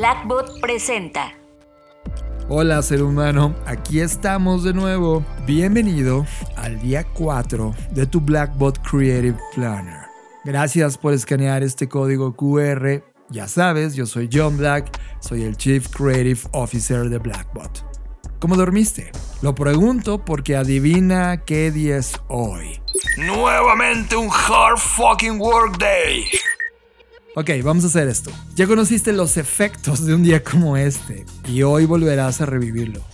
Blackbot presenta. Hola ser humano, aquí estamos de nuevo. Bienvenido al día 4 de tu Blackbot Creative Planner. Gracias por escanear este código QR. Ya sabes, yo soy John Black, soy el Chief Creative Officer de Blackbot. ¿Cómo dormiste? Lo pregunto porque adivina qué día es hoy. Nuevamente un hard fucking work day. Ok, vamos a hacer esto. Ya conociste los efectos de un día como este y hoy volverás a revivirlo.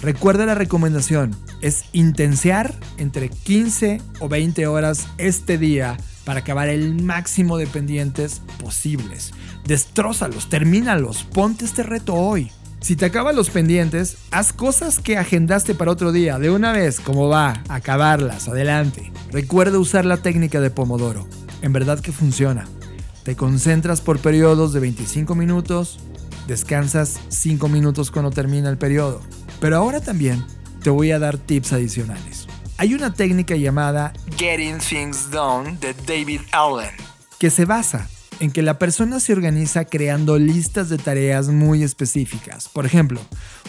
Recuerda la recomendación, es intensiar entre 15 o 20 horas este día para acabar el máximo de pendientes posibles. Destrózalos, termínalos, ponte este reto hoy. Si te acaban los pendientes, haz cosas que agendaste para otro día de una vez, como va, acabarlas, adelante. Recuerda usar la técnica de Pomodoro. En verdad que funciona. Te concentras por periodos de 25 minutos, descansas 5 minutos cuando termina el periodo. Pero ahora también te voy a dar tips adicionales. Hay una técnica llamada Getting Things Done de David Allen. que se basa en que la persona se organiza creando listas de tareas muy específicas. Por ejemplo,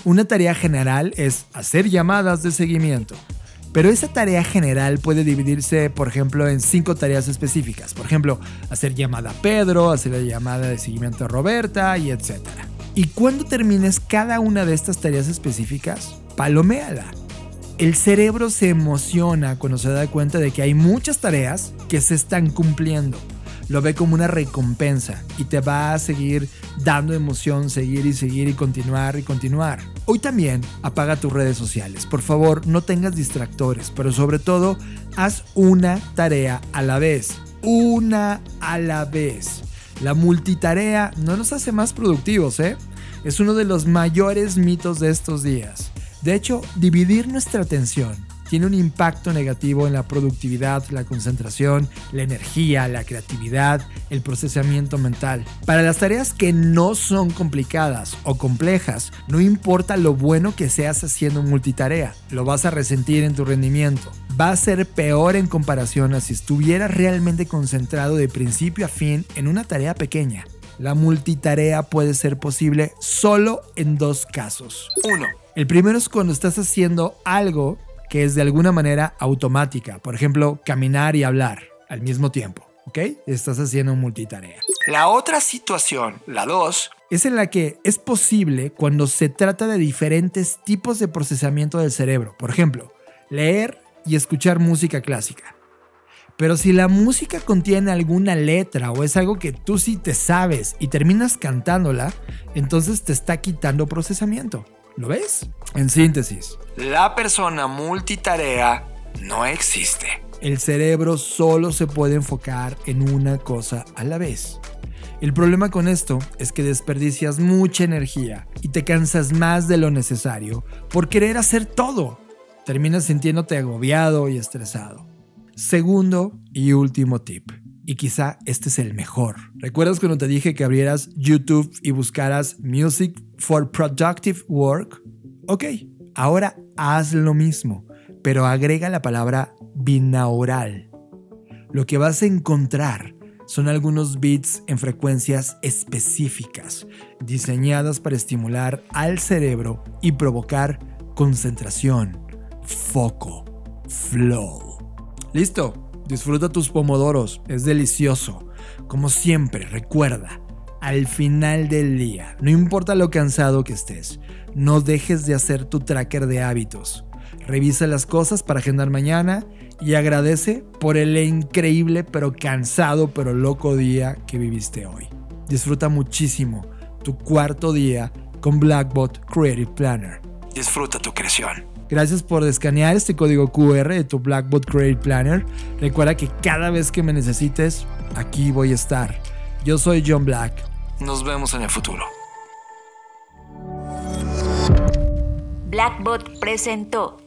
una tarea general es hacer llamadas de seguimiento. Pero esa tarea general puede dividirse, por ejemplo, en cinco tareas específicas. Por ejemplo, hacer llamada a Pedro, hacer la llamada de seguimiento a Roberta y etc. Y cuando termines cada una de estas tareas específicas, paloméala. El cerebro se emociona cuando se da cuenta de que hay muchas tareas que se están cumpliendo lo ve como una recompensa y te va a seguir dando emoción, seguir y seguir y continuar y continuar. Hoy también apaga tus redes sociales. Por favor, no tengas distractores, pero sobre todo, haz una tarea a la vez. Una a la vez. La multitarea no nos hace más productivos, ¿eh? Es uno de los mayores mitos de estos días. De hecho, dividir nuestra atención tiene un impacto negativo en la productividad, la concentración, la energía, la creatividad, el procesamiento mental. Para las tareas que no son complicadas o complejas, no importa lo bueno que seas haciendo multitarea, lo vas a resentir en tu rendimiento. Va a ser peor en comparación a si estuvieras realmente concentrado de principio a fin en una tarea pequeña. La multitarea puede ser posible solo en dos casos. 1. El primero es cuando estás haciendo algo que es de alguna manera automática. Por ejemplo, caminar y hablar al mismo tiempo. ¿Ok? Estás haciendo multitarea. La otra situación, la 2, Es en la que es posible cuando se trata de diferentes tipos de procesamiento del cerebro. Por ejemplo, leer y escuchar música clásica. Pero si la música contiene alguna letra o es algo que tú sí te sabes y terminas cantándola, entonces te está quitando procesamiento. ¿Lo ves? En síntesis, la persona multitarea no existe. el cerebro solo se puede enfocar en una cosa a la vez. El problema con esto es que desperdicias mucha energía y te cansas más de lo necesario por querer hacer todo. Terminas sintiéndote agobiado y estresado. Segundo y último tip. Y quizá este es el mejor. ¿Recuerdas cuando te dije que abrieras YouTube y buscaras Music for Productive Work? Ok, ahora haz lo mismo, pero agrega la palabra binaural. Lo que vas a encontrar son algunos beats en frecuencias específicas, diseñadas para estimular al cerebro y provocar concentración, foco, flow. Listo, disfruta tus pomodoros, es delicioso. Como siempre, recuerda, al final del día, no importa lo cansado que estés, no dejes de hacer tu tracker de hábitos. Revisa las cosas para agendar mañana y agradece por el increíble pero cansado pero loco día que viviste hoy. Disfruta muchísimo tu cuarto día con Blackbot Creative Planner. Disfruta tu creación. Gracias por escanear este código QR de tu Blackbot Creative Planner. Recuerda que cada vez que me necesites, aquí voy a estar. Yo soy John Black. Nos vemos en el futuro. Blackbot presentó